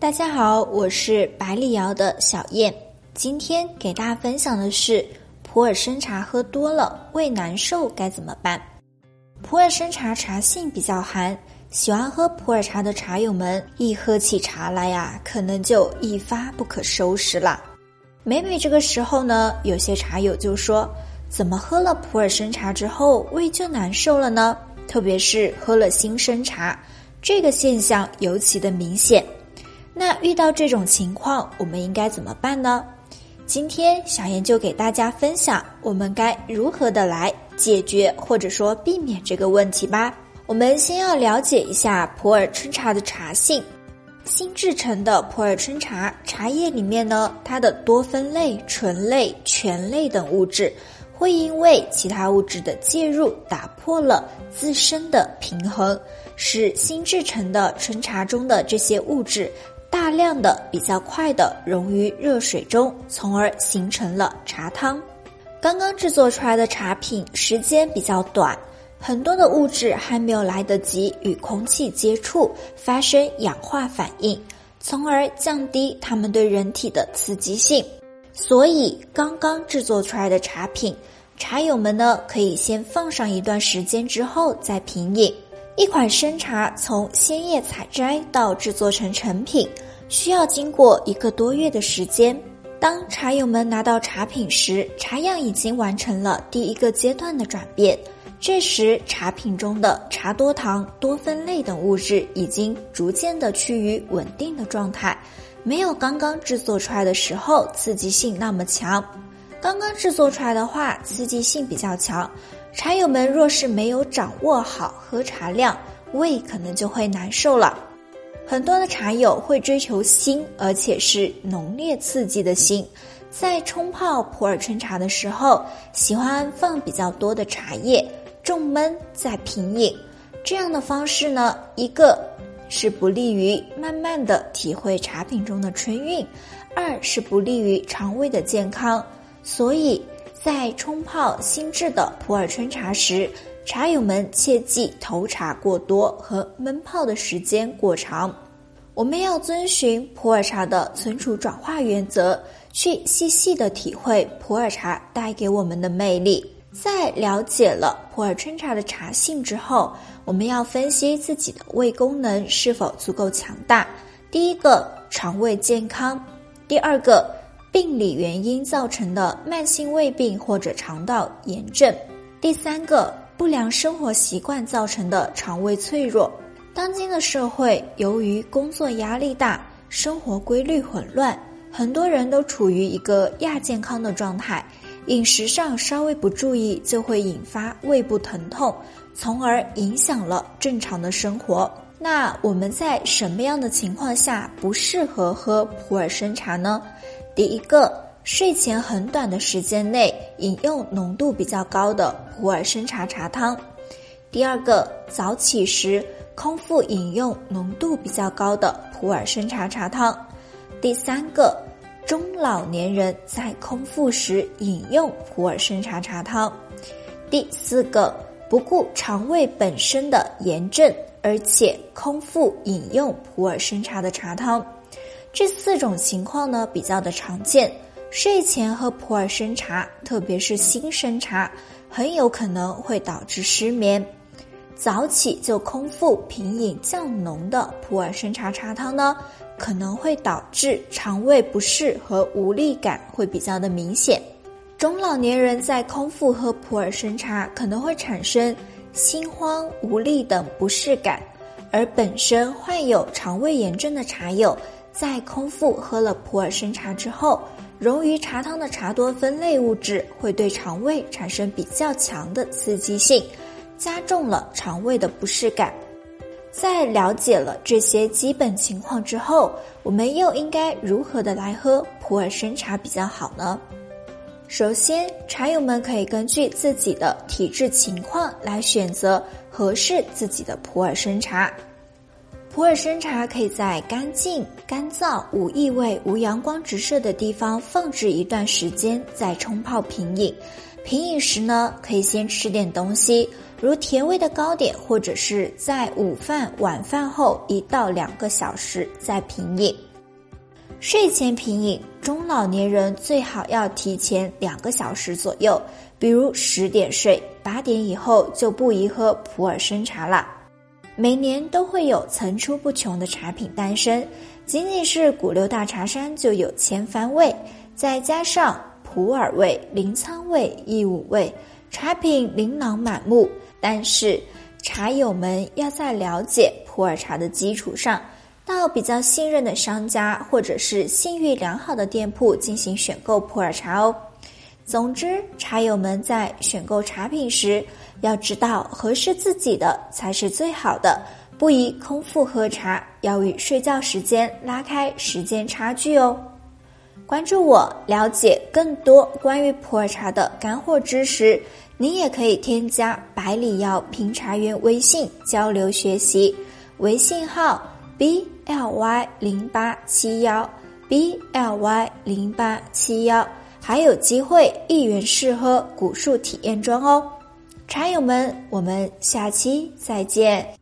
大家好，我是百里瑶的小燕。今天给大家分享的是普洱生茶喝多了胃难受该怎么办？普洱生茶茶性比较寒，喜欢喝普洱茶的茶友们一喝起茶来呀，可能就一发不可收拾了。每每这个时候呢，有些茶友就说：怎么喝了普洱生茶之后胃就难受了呢？特别是喝了新生茶，这个现象尤其的明显。那遇到这种情况，我们应该怎么办呢？今天小妍就给大家分享我们该如何的来解决或者说避免这个问题吧。我们先要了解一下普洱春茶的茶性。新制成的普洱春茶茶叶里面呢，它的多酚类、醇类、醛类等物质会因为其他物质的介入，打破了自身的平衡，使新制成的春茶中的这些物质。大量的、比较快的溶于热水中，从而形成了茶汤。刚刚制作出来的茶品时间比较短，很多的物质还没有来得及与空气接触，发生氧化反应，从而降低它们对人体的刺激性。所以，刚刚制作出来的茶品，茶友们呢可以先放上一段时间之后再品饮。一款生茶从鲜叶采摘到制作成成品，需要经过一个多月的时间。当茶友们拿到茶品时，茶样已经完成了第一个阶段的转变。这时，茶品中的茶多糖、多酚类等物质已经逐渐的趋于稳定的状态，没有刚刚制作出来的时候刺激性那么强。刚刚制作出来的话，刺激性比较强。茶友们若是没有掌握好喝茶量，胃可能就会难受了。很多的茶友会追求新，而且是浓烈刺激的新，在冲泡普洱春茶的时候，喜欢放比较多的茶叶，重闷再品饮。这样的方式呢，一个是不利于慢慢的体会茶品中的春韵，二是不利于肠胃的健康，所以。在冲泡新制的普洱春茶时，茶友们切忌投茶过多和闷泡的时间过长。我们要遵循普洱茶的存储转化原则，去细细的体会普洱茶带给我们的魅力。在了解了普洱春茶的茶性之后，我们要分析自己的胃功能是否足够强大。第一个，肠胃健康；第二个。病理原因造成的慢性胃病或者肠道炎症。第三个，不良生活习惯造成的肠胃脆弱。当今的社会，由于工作压力大，生活规律混乱，很多人都处于一个亚健康的状态。饮食上稍微不注意，就会引发胃部疼痛，从而影响了正常的生活。那我们在什么样的情况下不适合喝普洱生茶呢？第一个，睡前很短的时间内饮用浓度比较高的普洱生茶茶汤；第二个，早起时空腹饮用浓度比较高的普洱生茶茶汤；第三个，中老年人在空腹时饮用普洱生茶茶汤；第四个，不顾肠胃本身的炎症，而且空腹饮用普洱生茶的茶汤。这四种情况呢比较的常见，睡前喝普洱生茶，特别是新生茶，很有可能会导致失眠；早起就空腹品饮较浓的普洱生茶茶汤呢，可能会导致肠胃不适和无力感会比较的明显；中老年人在空腹喝普洱生茶，可能会产生心慌、无力等不适感；而本身患有肠胃炎症的茶友。在空腹喝了普洱生茶之后，溶于茶汤的茶多酚类物质会对肠胃产生比较强的刺激性，加重了肠胃的不适感。在了解了这些基本情况之后，我们又应该如何的来喝普洱生茶比较好呢？首先，茶友们可以根据自己的体质情况来选择合适自己的普洱生茶。普洱生茶可以在干净、干燥、无异味、无阳光直射的地方放置一段时间，再冲泡品饮。品饮时呢，可以先吃点东西，如甜味的糕点，或者是在午饭、晚饭后一到两个小时再品饮。睡前品饮，中老年人最好要提前两个小时左右，比如十点睡，八点以后就不宜喝普洱生茶了。每年都会有层出不穷的茶品诞生，仅仅是古六大茶山就有千番味，再加上普洱味、临沧味、义乌味，茶品琳琅满目。但是茶友们要在了解普洱茶的基础上，到比较信任的商家或者是信誉良好的店铺进行选购普洱茶哦。总之，茶友们在选购茶品时。要知道合适自己的才是最好的，不宜空腹喝茶，要与睡觉时间拉开时间差距哦。关注我，了解更多关于普洱茶的干货知识。您也可以添加百里瑶评茶员微信交流学习，微信号 b l y 零八七幺 b l y 零八七幺，还有机会一元试喝古树体验装哦。茶友们，我们下期再见。